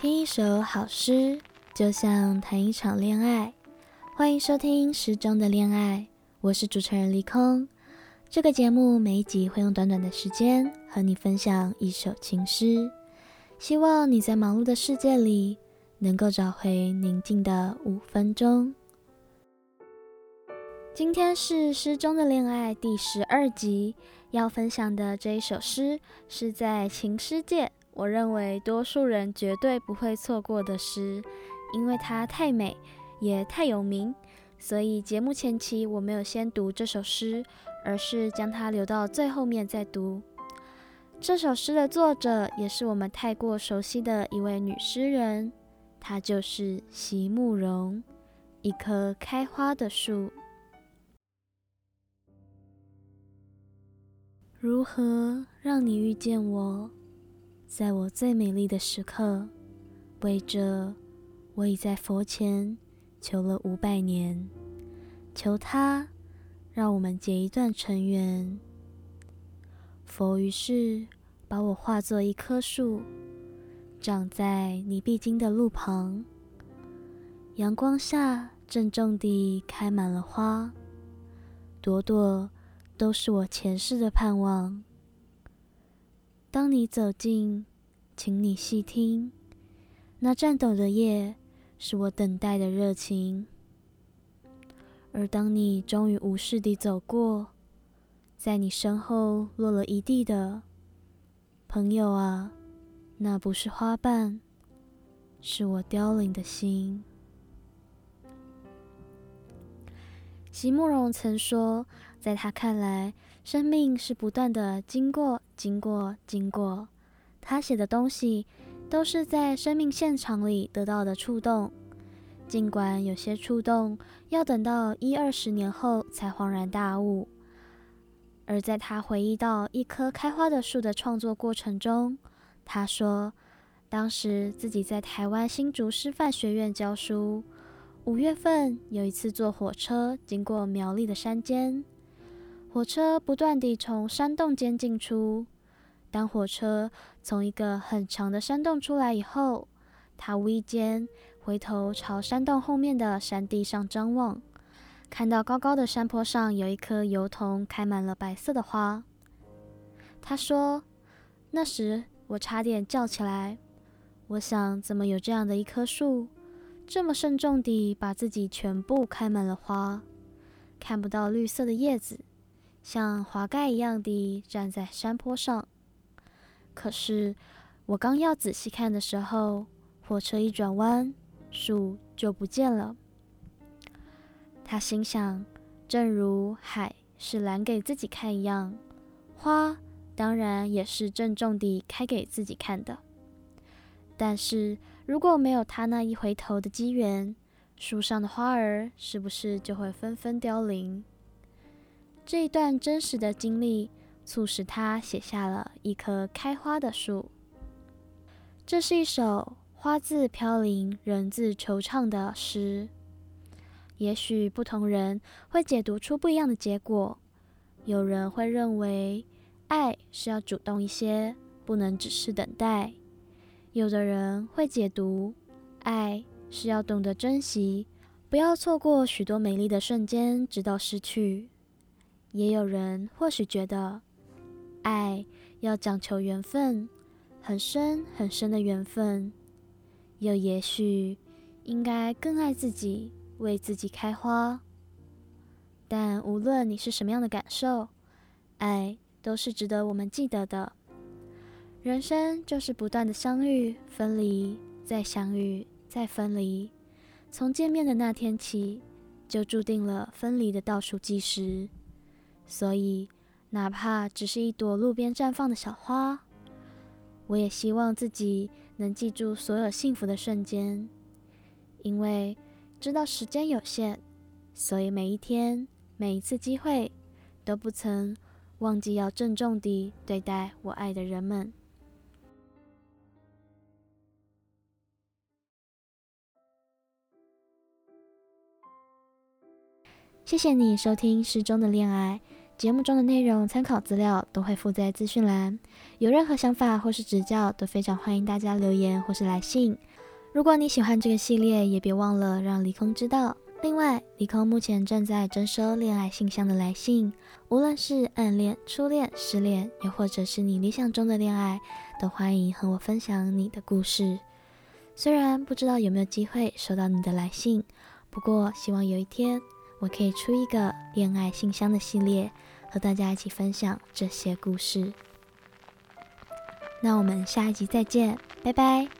听一首好诗，就像谈一场恋爱。欢迎收听《诗中的恋爱》，我是主持人离空。这个节目每一集会用短短的时间和你分享一首情诗，希望你在忙碌的世界里能够找回宁静的五分钟。今天是《诗中的恋爱》第十二集，要分享的这一首诗是在情诗界。我认为多数人绝对不会错过的诗，因为它太美，也太有名，所以节目前期我没有先读这首诗，而是将它留到最后面再读。这首诗的作者也是我们太过熟悉的一位女诗人，她就是席慕蓉，一棵开花的树。如何让你遇见我？在我最美丽的时刻，为这，我已在佛前求了五百年，求他让我们结一段尘缘。佛于是把我化作一棵树，长在你必经的路旁，阳光下郑重地开满了花，朵朵都是我前世的盼望。当你走近，请你细听，那颤抖的叶是我等待的热情。而当你终于无视地走过，在你身后落了一地的，朋友啊，那不是花瓣，是我凋零的心。席慕蓉曾说，在他看来，生命是不断的经过、经过、经过。他写的东西都是在生命现场里得到的触动，尽管有些触动要等到一二十年后才恍然大悟。而在他回忆到一棵开花的树的创作过程中，他说，当时自己在台湾新竹师范学院教书。五月份有一次坐火车经过苗栗的山间，火车不断地从山洞间进出。当火车从一个很长的山洞出来以后，他无意间回头朝山洞后面的山地上张望，看到高高的山坡上有一棵油桐开满了白色的花。他说：“那时我差点叫起来，我想怎么有这样的一棵树？”这么慎重地把自己全部开满了花，看不到绿色的叶子，像华盖一样地站在山坡上。可是我刚要仔细看的时候，火车一转弯，树就不见了。他心想，正如海是拦给自己看一样，花当然也是郑重地开给自己看的。但是。如果没有他那一回头的机缘，树上的花儿是不是就会纷纷凋零？这一段真实的经历，促使他写下了一棵开花的树。这是一首花自飘零，人自惆怅的诗。也许不同人会解读出不一样的结果。有人会认为，爱是要主动一些，不能只是等待。有的人会解读，爱是要懂得珍惜，不要错过许多美丽的瞬间，直到失去。也有人或许觉得，爱要讲求缘分，很深很深的缘分。又也许应该更爱自己，为自己开花。但无论你是什么样的感受，爱都是值得我们记得的。人生就是不断的相遇、分离，再相遇、再分离。从见面的那天起，就注定了分离的倒数计时。所以，哪怕只是一朵路边绽放的小花，我也希望自己能记住所有幸福的瞬间。因为知道时间有限，所以每一天、每一次机会，都不曾忘记要郑重地对待我爱的人们。谢谢你收听《失中的恋爱》节目中的内容，参考资料都会附在资讯栏。有任何想法或是指教，都非常欢迎大家留言或是来信。如果你喜欢这个系列，也别忘了让离空知道。另外，离空目前正在征收恋爱信箱的来信，无论是暗恋、初恋、失恋，又或者是你理想中的恋爱，都欢迎和我分享你的故事。虽然不知道有没有机会收到你的来信，不过希望有一天我可以出一个恋爱信箱的系列，和大家一起分享这些故事。那我们下一集再见，拜拜。